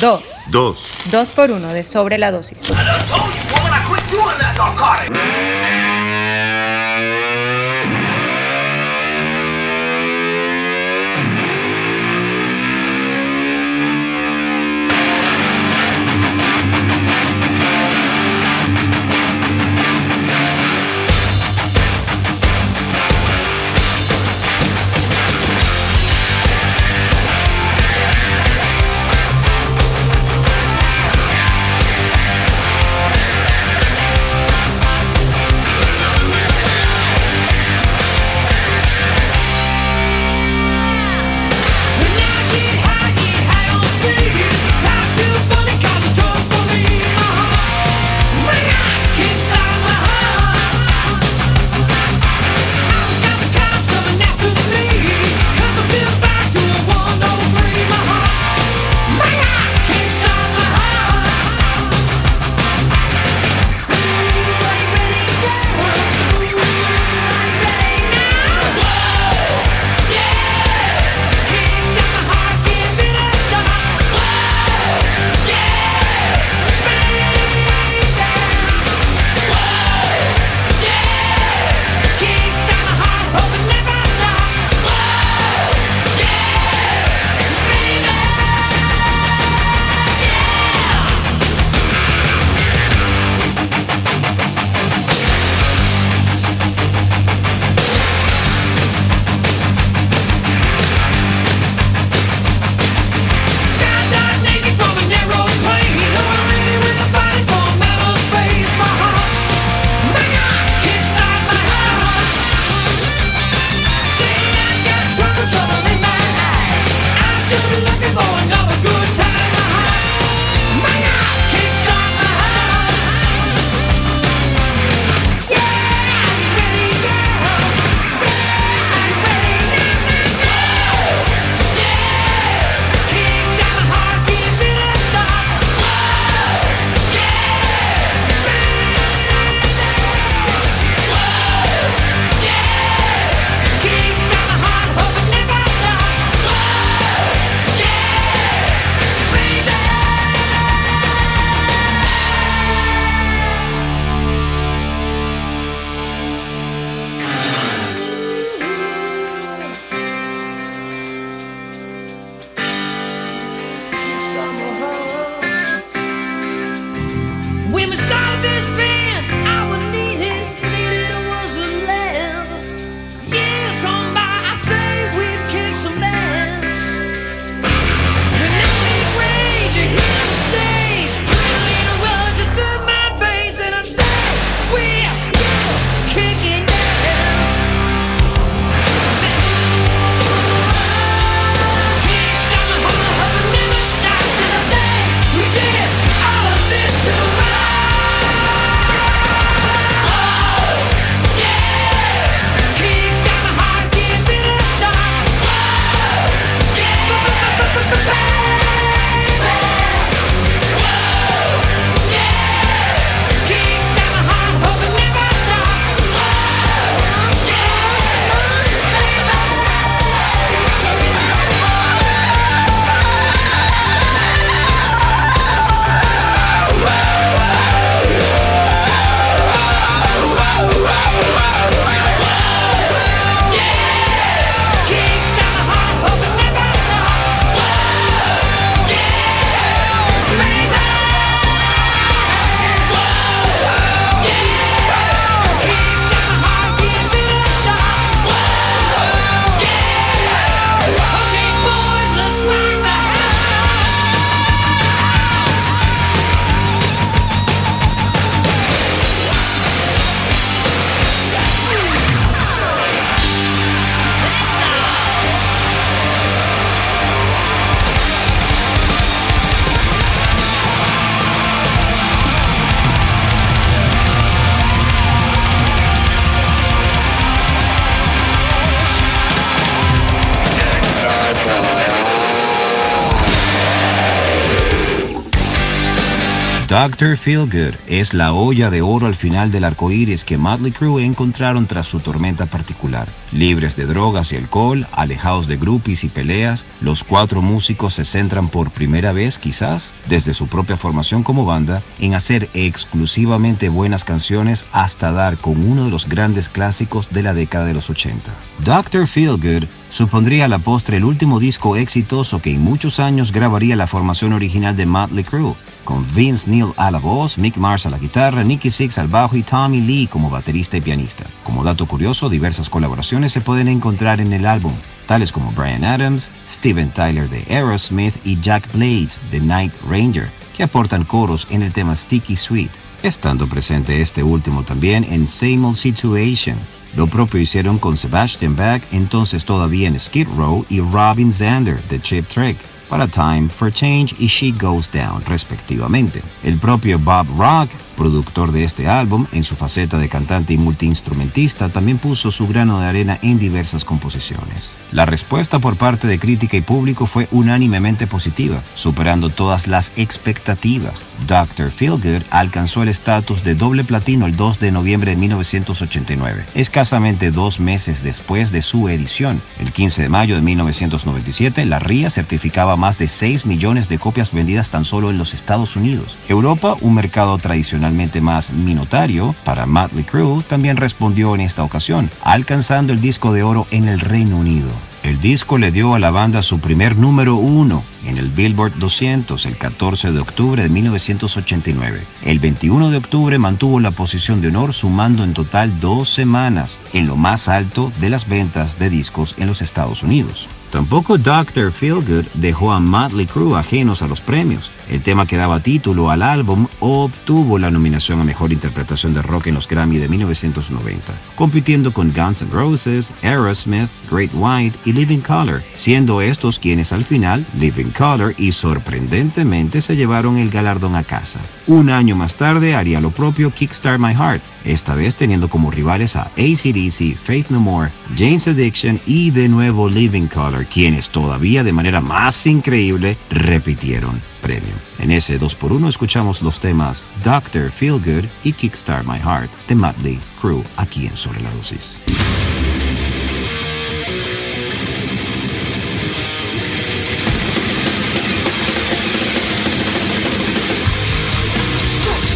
Dos. Dos. Dos. Por uno de sobre la dosis. Dr. Feelgood es la olla de oro al final del arco iris que Motley Crue encontraron tras su tormenta particular. Libres de drogas y alcohol, alejados de groupies y peleas, los cuatro músicos se centran por primera vez, quizás, desde su propia formación como banda, en hacer exclusivamente buenas canciones hasta dar con uno de los grandes clásicos de la década de los 80. Dr. Feelgood supondría a la postre el último disco exitoso que en muchos años grabaría la formación original de Motley Crue, con Vince Neil a la voz, Mick Mars a la guitarra, Nicky Six al bajo y Tommy Lee como baterista y pianista. Como dato curioso, diversas colaboraciones se pueden encontrar en el álbum, tales como Brian Adams, Steven Tyler de Aerosmith y Jack Blades de Night Ranger, que aportan coros en el tema Sticky Sweet, estando presente este último también en Same Old Situation. Lo propio hicieron con Sebastian Bach, entonces todavía en Skid Row, y Robin Zander de Chip Trick para Time for Change y She Goes Down, respectivamente. El propio Bob Rock, productor de este álbum, en su faceta de cantante y multiinstrumentista, también puso su grano de arena en diversas composiciones. La respuesta por parte de crítica y público fue unánimemente positiva, superando todas las expectativas. Dr. Feelgood alcanzó el estatus de doble platino el 2 de noviembre de 1989, escasamente dos meses después de su edición. El 15 de mayo de 1997, la RIA certificaba más de 6 millones de copias vendidas tan solo en los Estados Unidos. Europa, un mercado tradicionalmente más minotario para Motley Crue, también respondió en esta ocasión, alcanzando el disco de oro en el Reino Unido. El disco le dio a la banda su primer número uno en el Billboard 200 el 14 de octubre de 1989. El 21 de octubre mantuvo la posición de honor sumando en total dos semanas en lo más alto de las ventas de discos en los Estados Unidos. Tampoco Dr. Feelgood dejó a Motley Crue ajenos a los premios. El tema que daba título al álbum obtuvo la nominación a Mejor Interpretación de Rock en los Grammy de 1990, compitiendo con Guns N' Roses, Aerosmith, Great White y Living Color, siendo estos quienes al final, Living Color y sorprendentemente se llevaron el galardón a casa. Un año más tarde haría lo propio Kickstart My Heart, esta vez teniendo como rivales a ACDC, Faith No More, Jane's Addiction y de nuevo Living Color, quienes todavía de manera más increíble repitieron premio. En ese 2x1 escuchamos los temas Doctor Feel Good y Kickstart My Heart de Motley Crue aquí en Sobre la Dosis.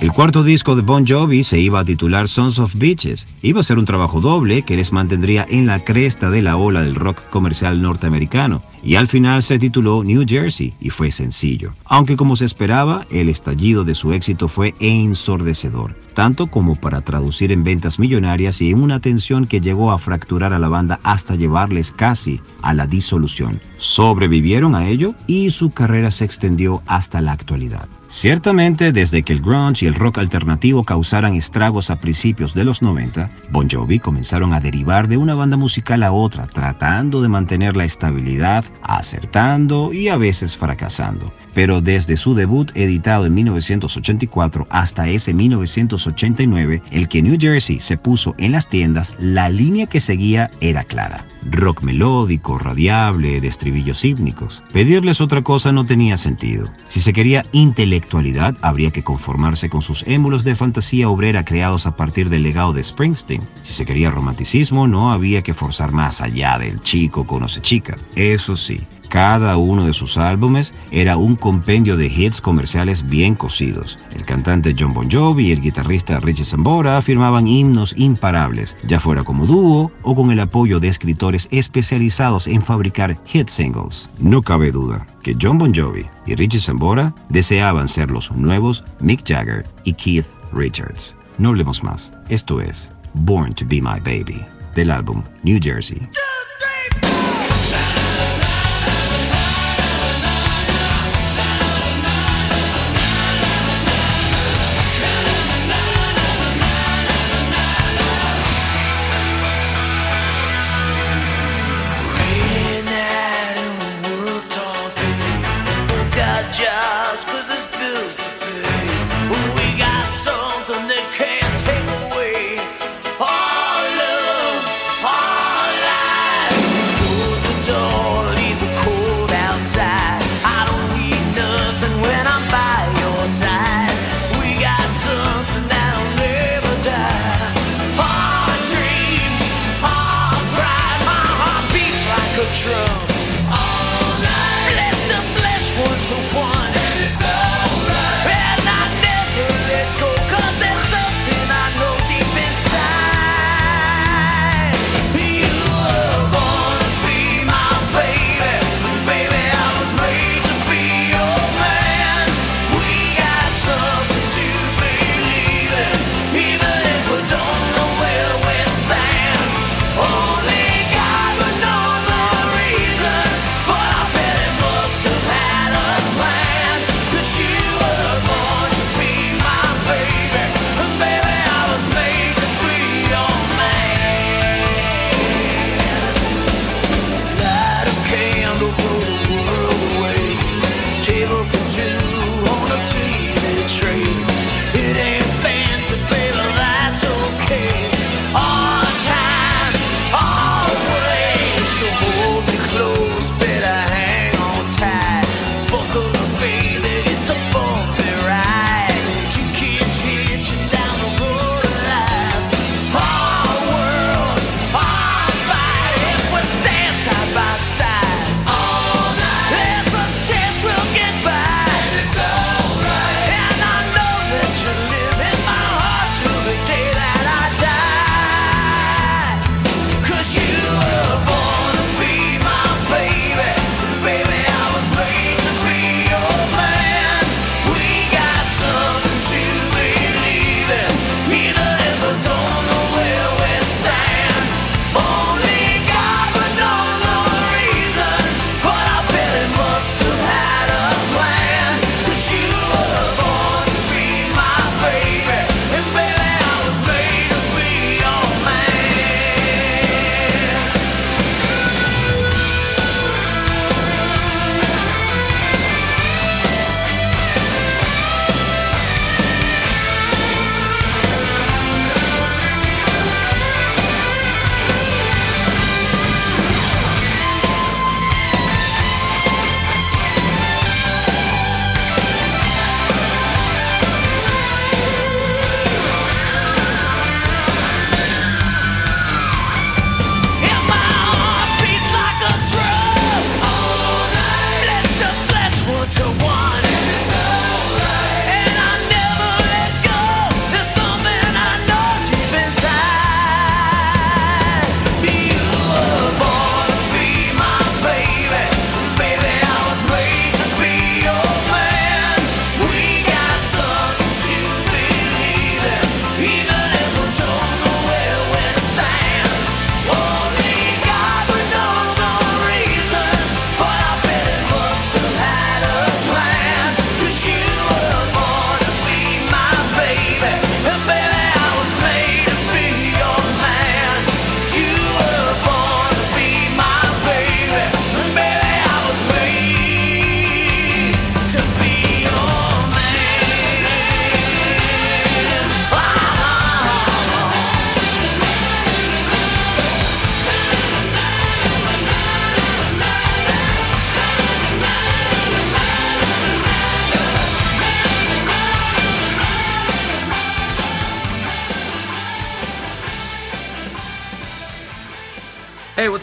El cuarto disco de Bon Jovi se iba a titular Sons of Bitches. Iba a ser un trabajo doble que les mantendría en la cresta de la ola del rock comercial norteamericano. Y al final se tituló New Jersey y fue sencillo. Aunque como se esperaba, el estallido de su éxito fue ensordecedor, tanto como para traducir en ventas millonarias y en una tensión que llegó a fracturar a la banda hasta llevarles casi a la disolución. Sobrevivieron a ello y su carrera se extendió hasta la actualidad. Ciertamente, desde que el grunge y el rock alternativo causaran estragos a principios de los 90, Bon Jovi comenzaron a derivar de una banda musical a otra, tratando de mantener la estabilidad, acertando y a veces fracasando. Pero desde su debut editado en 1984 hasta ese 1989, el que New Jersey se puso en las tiendas, la línea que seguía era clara. Rock melódico, radiable, de estribillos hípnicos. Pedirles otra cosa no tenía sentido. Si se quería intelectualidad, habría que conformarse con sus émulos de fantasía obrera creados a partir del legado de Springsteen. Si se quería romanticismo, no había que forzar más allá del chico conoce chica. Eso sí, cada uno de sus álbumes era un compendio de hits comerciales bien cocidos. El cantante John Bon Jovi y el guitarrista Richie Sambora afirmaban himnos imparables, ya fuera como dúo o con el apoyo de escritores especializados en fabricar hit singles. No cabe duda John Bon Jovi y Richie Sambora deseaban ser los nuevos Mick Jagger y Keith Richards. No hablemos más. Esto es Born to Be My Baby del álbum New Jersey.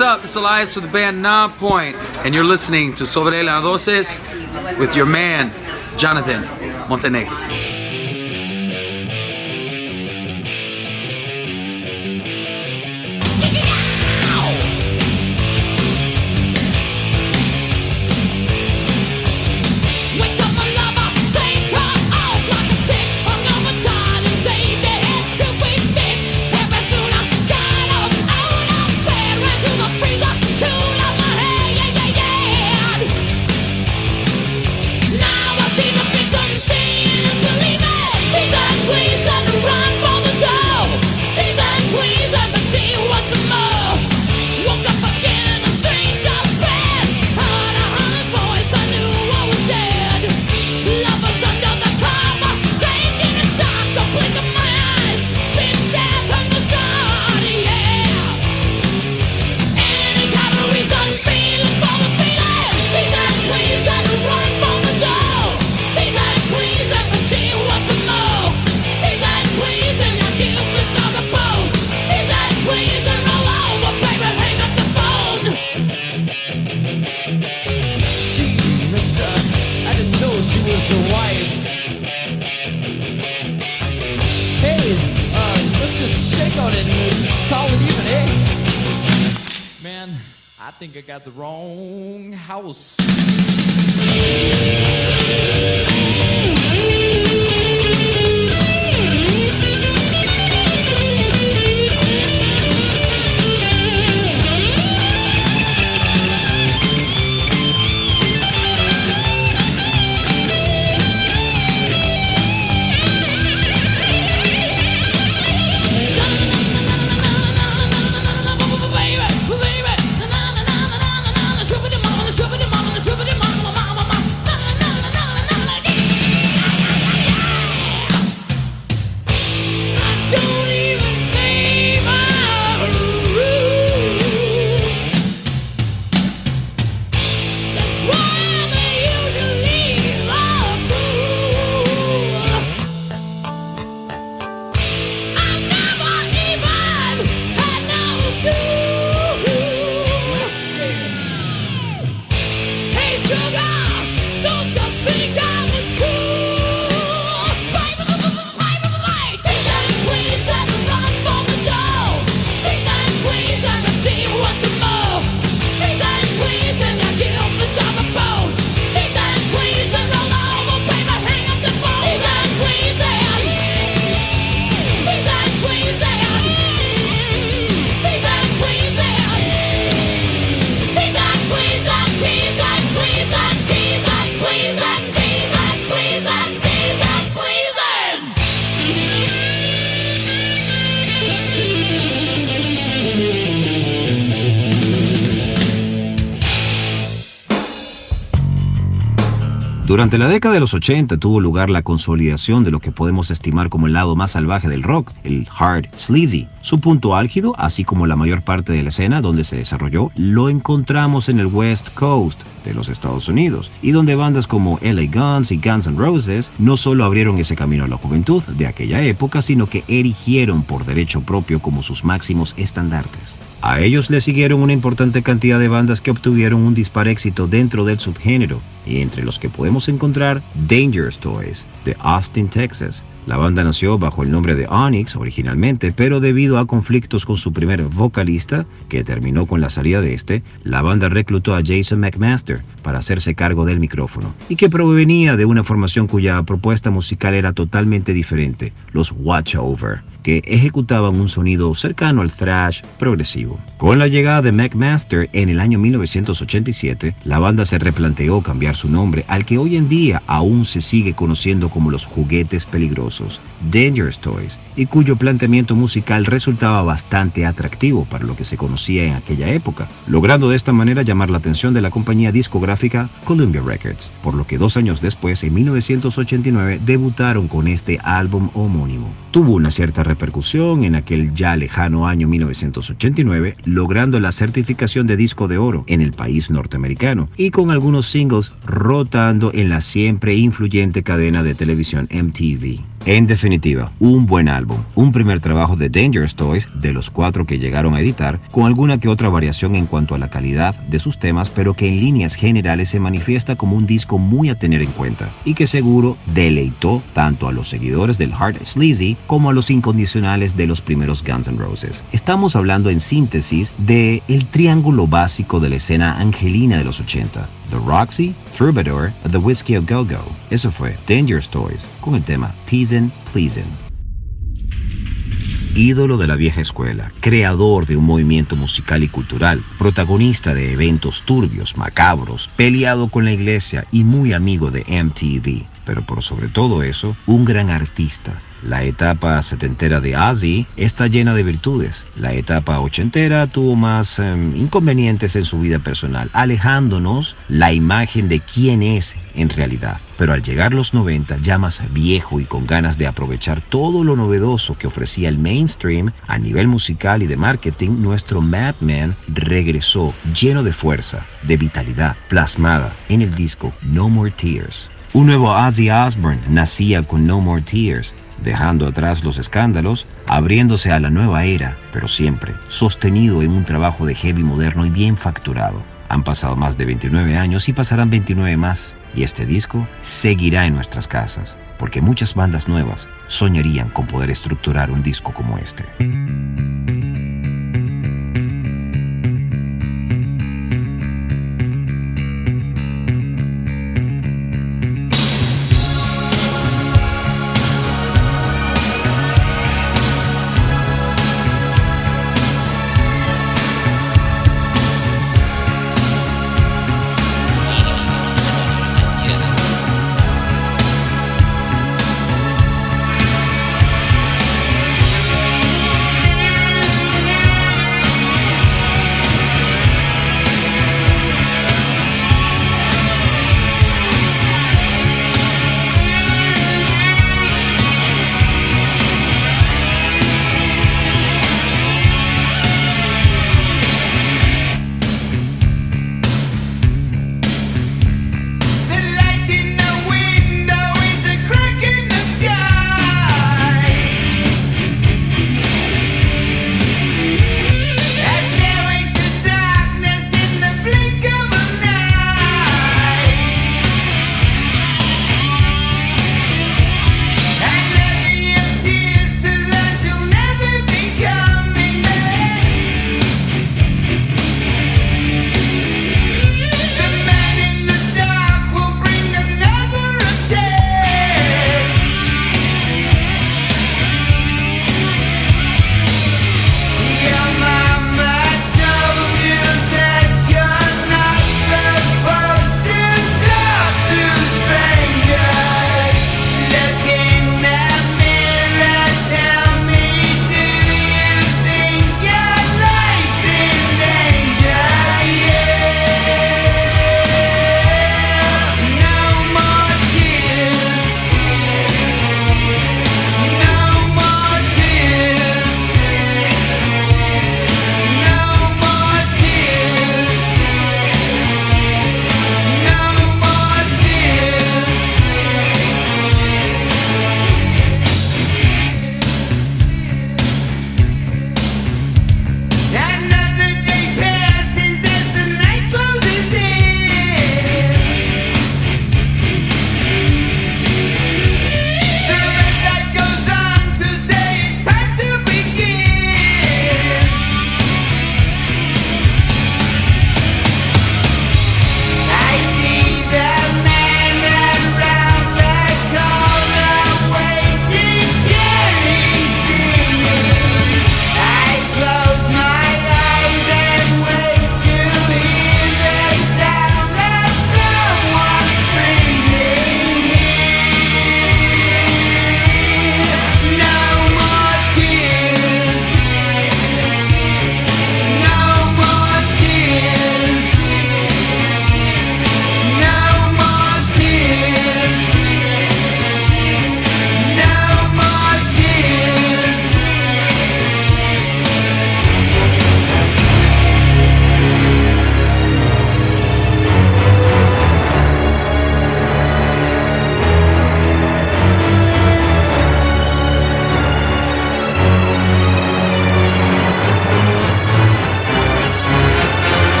What's up? It's Elias with the band Non Point, and you're listening to Sobre las Doces with your man, Jonathan Montenegro. Durante la década de los 80 tuvo lugar la consolidación de lo que podemos estimar como el lado más salvaje del rock, el hard sleazy. Su punto álgido, así como la mayor parte de la escena donde se desarrolló, lo encontramos en el West Coast de los Estados Unidos, y donde bandas como LA Guns y Guns N' Roses no solo abrieron ese camino a la juventud de aquella época, sino que erigieron por derecho propio como sus máximos estandartes. A ellos le siguieron una importante cantidad de bandas que obtuvieron un dispar éxito dentro del subgénero, y entre los que podemos encontrar Dangerous Toys, de Austin, Texas, la banda nació bajo el nombre de Onyx originalmente, pero debido a conflictos con su primer vocalista, que terminó con la salida de este, la banda reclutó a Jason McMaster para hacerse cargo del micrófono, y que provenía de una formación cuya propuesta musical era totalmente diferente, los Watch Over, que ejecutaban un sonido cercano al thrash progresivo. Con la llegada de McMaster en el año 1987, la banda se replanteó cambiar su nombre al que hoy en día aún se sigue conociendo como los juguetes peligrosos, Dangerous Toys, y cuyo planteamiento musical resultaba bastante atractivo para lo que se conocía en aquella época, logrando de esta manera llamar la atención de la compañía discográfica Columbia Records, por lo que dos años después, en 1989, debutaron con este álbum homónimo. Tuvo una cierta repercusión en aquel ya lejano año 1989, logrando la certificación de disco de oro en el país norteamericano y con algunos singles rotando en la siempre influyente cadena de televisión MTV. En definitiva, un buen álbum, un primer trabajo de Dangerous Toys, de los cuatro que llegaron a editar, con alguna que otra variación en cuanto a la calidad de sus temas, pero que en líneas generales se manifiesta como un disco muy a tener en cuenta y que seguro deleitó tanto a los seguidores del Hard Sleazy como a los incondicionales de los primeros Guns N' Roses. Estamos hablando en síntesis de el triángulo básico de la escena angelina de los 80. The Roxy, Troubadour, The Whiskey of Go Go. Eso fue Dangerous Toys con el tema Teasin' Pleasin'. Ídolo de la vieja escuela, creador de un movimiento musical y cultural, protagonista de eventos turbios, macabros, peleado con la iglesia y muy amigo de MTV. Pero por sobre todo eso, un gran artista, la etapa setentera de Ozzy está llena de virtudes. La etapa ochentera tuvo más em, inconvenientes en su vida personal, alejándonos la imagen de quién es en realidad. Pero al llegar los 90, ya más viejo y con ganas de aprovechar todo lo novedoso que ofrecía el mainstream a nivel musical y de marketing, nuestro Madman regresó lleno de fuerza, de vitalidad, plasmada en el disco No More Tears. Un nuevo Ozzy Osbourne nacía con No More Tears, dejando atrás los escándalos, abriéndose a la nueva era, pero siempre sostenido en un trabajo de heavy moderno y bien facturado. Han pasado más de 29 años y pasarán 29 más, y este disco seguirá en nuestras casas, porque muchas bandas nuevas soñarían con poder estructurar un disco como este.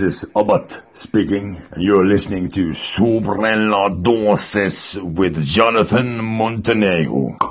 This is Abbott speaking, and you're listening to Sobre la Dosis with Jonathan Montenegro.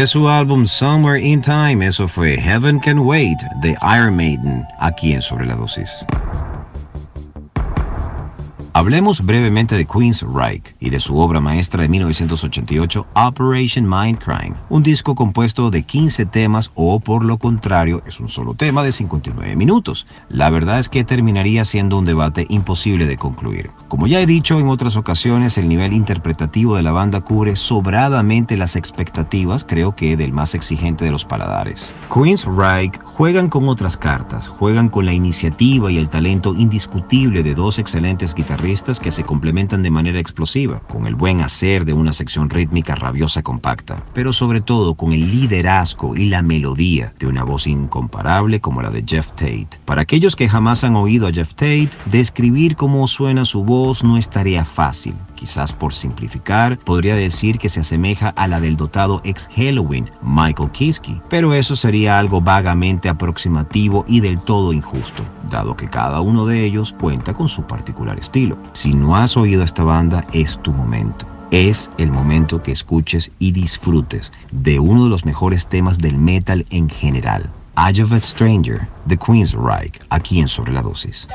De su álbum Somewhere in Time, eso fue Heaven Can Wait de Iron Maiden, aquí en Sobre la Dosis. Hablemos brevemente de Queen's Reich y de su obra maestra de 1988, Operation Mindcrime, un disco compuesto de 15 temas o por lo contrario es un solo tema de 59 minutos. La verdad es que terminaría siendo un debate imposible de concluir. Como ya he dicho en otras ocasiones, el nivel interpretativo de la banda cubre sobradamente las expectativas, creo que del más exigente de los paladares. Queen's Reich juegan con otras cartas, juegan con la iniciativa y el talento indiscutible de dos excelentes guitarristas que se complementan de manera explosiva, con el buen hacer de una sección rítmica rabiosa compacta, pero sobre todo con el liderazgo y la melodía de una voz incomparable como la de Jeff Tate. Para aquellos que jamás han oído a Jeff Tate, describir cómo suena su voz no es tarea fácil. Quizás por simplificar, podría decir que se asemeja a la del dotado ex Halloween, Michael Kiske, pero eso sería algo vagamente aproximativo y del todo injusto, dado que cada uno de ellos cuenta con su particular estilo. Si no has oído esta banda, es tu momento. Es el momento que escuches y disfrutes de uno de los mejores temas del metal en general. Eye of a Stranger, The Queen's Reich, aquí en Sobre la Dosis.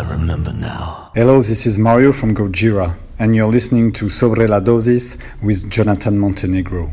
I remember now. Hello, this is Mario from Gojira, and you're listening to Sobre la Dosis with Jonathan Montenegro.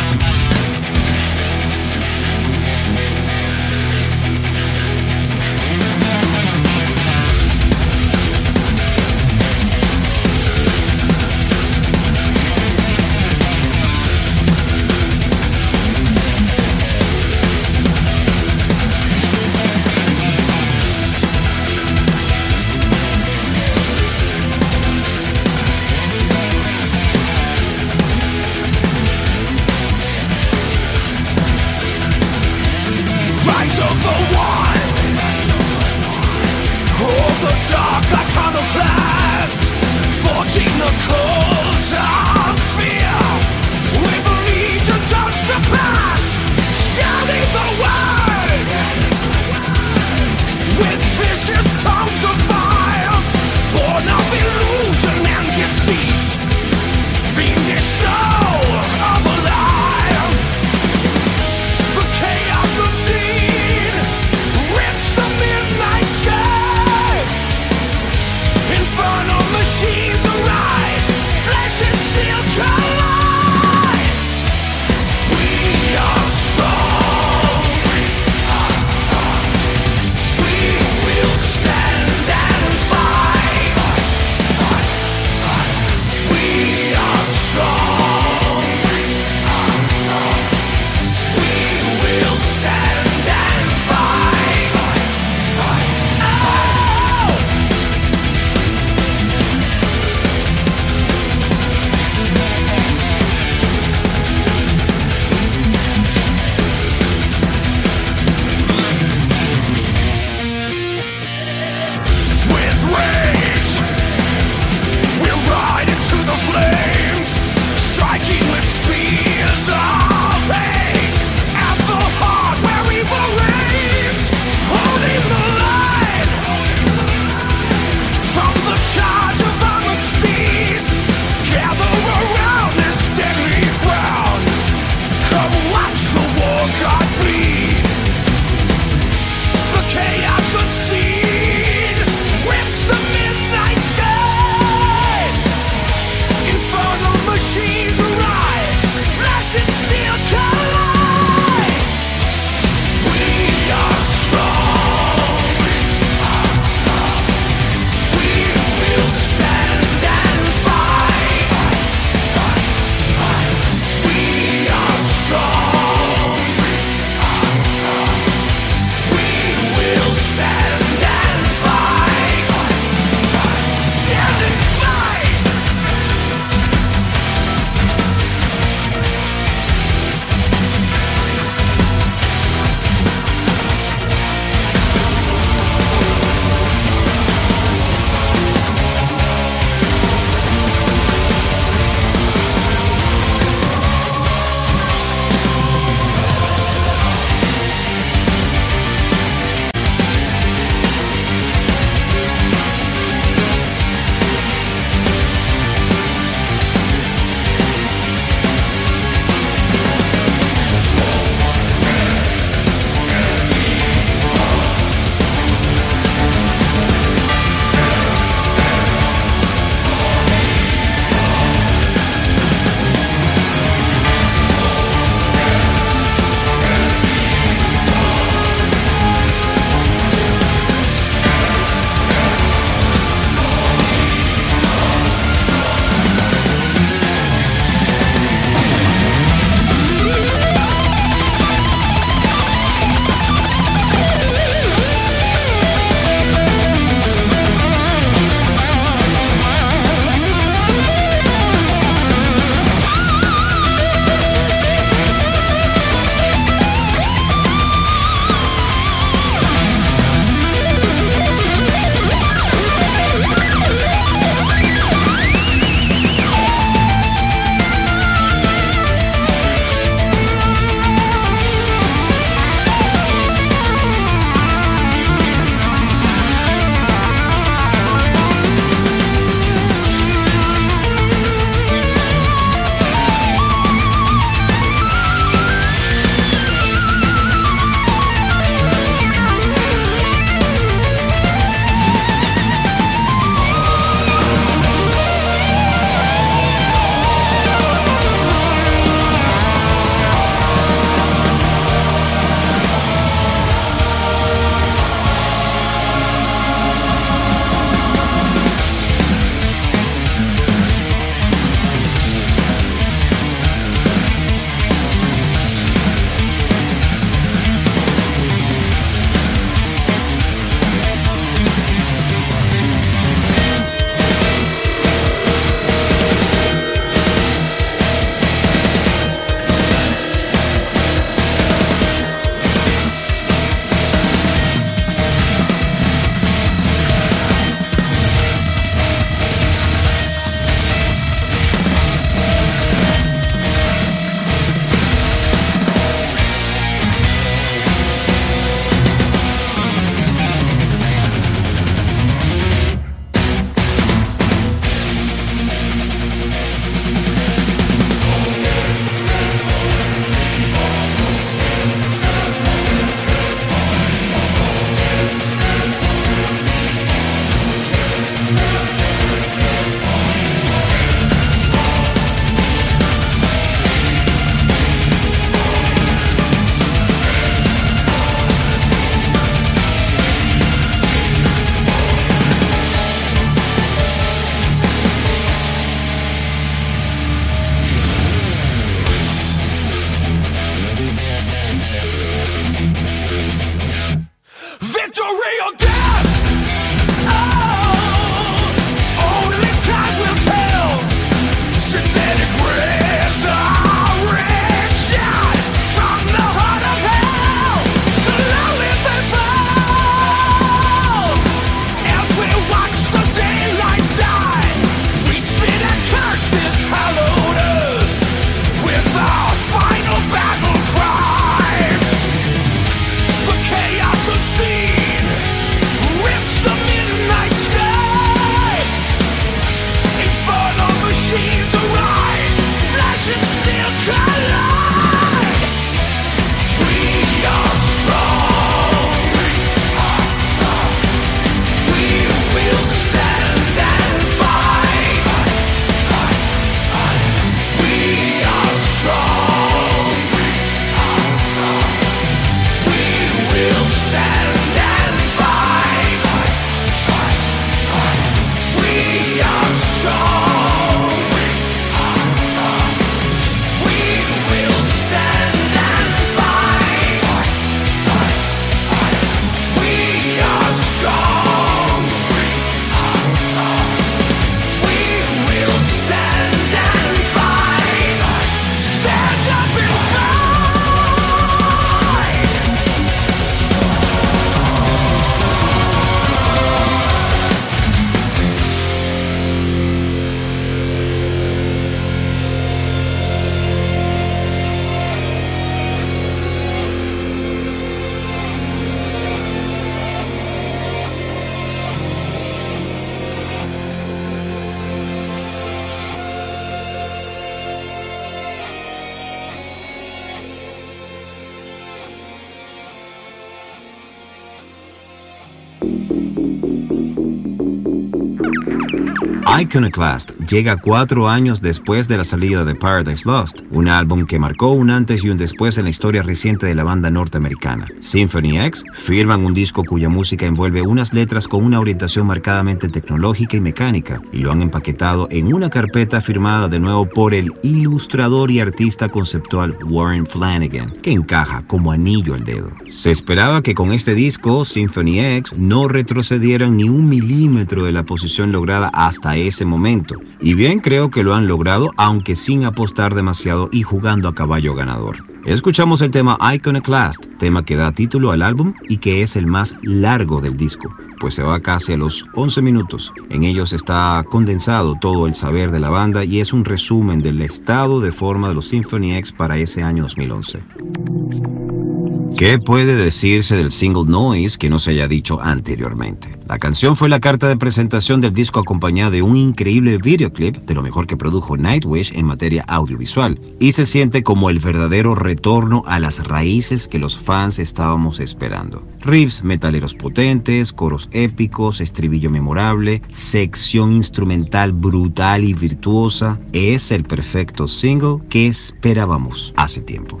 Iconoclast llega cuatro años después de la salida de Paradise Lost, un álbum que marcó un antes y un después en la historia reciente de la banda norteamericana. Symphony X firman un disco cuya música envuelve unas letras con una orientación marcadamente tecnológica y mecánica, y lo han empaquetado en una carpeta firmada de nuevo por el ilustrador y artista conceptual Warren Flanagan, que encaja como anillo al dedo. Se esperaba que con este disco, Symphony X, no retrocedieran ni un milímetro de la posición lograda hasta ese momento. Y bien creo que lo han logrado, aunque sin apostar demasiado y jugando a caballo ganador. Escuchamos el tema Iconoclast, tema que da título al álbum y que es el más largo del disco, pues se va casi a los 11 minutos. En ellos está condensado todo el saber de la banda y es un resumen del estado de forma de los Symphony X para ese año 2011. ¿Qué puede decirse del single Noise que no se haya dicho anteriormente? La canción fue la carta de presentación del disco acompañada de un increíble videoclip de lo mejor que produjo Nightwish en materia audiovisual y se siente como el verdadero retorno a las raíces que los fans estábamos esperando. Riffs metaleros potentes, coros épicos, estribillo memorable, sección instrumental brutal y virtuosa, es el perfecto single que esperábamos hace tiempo.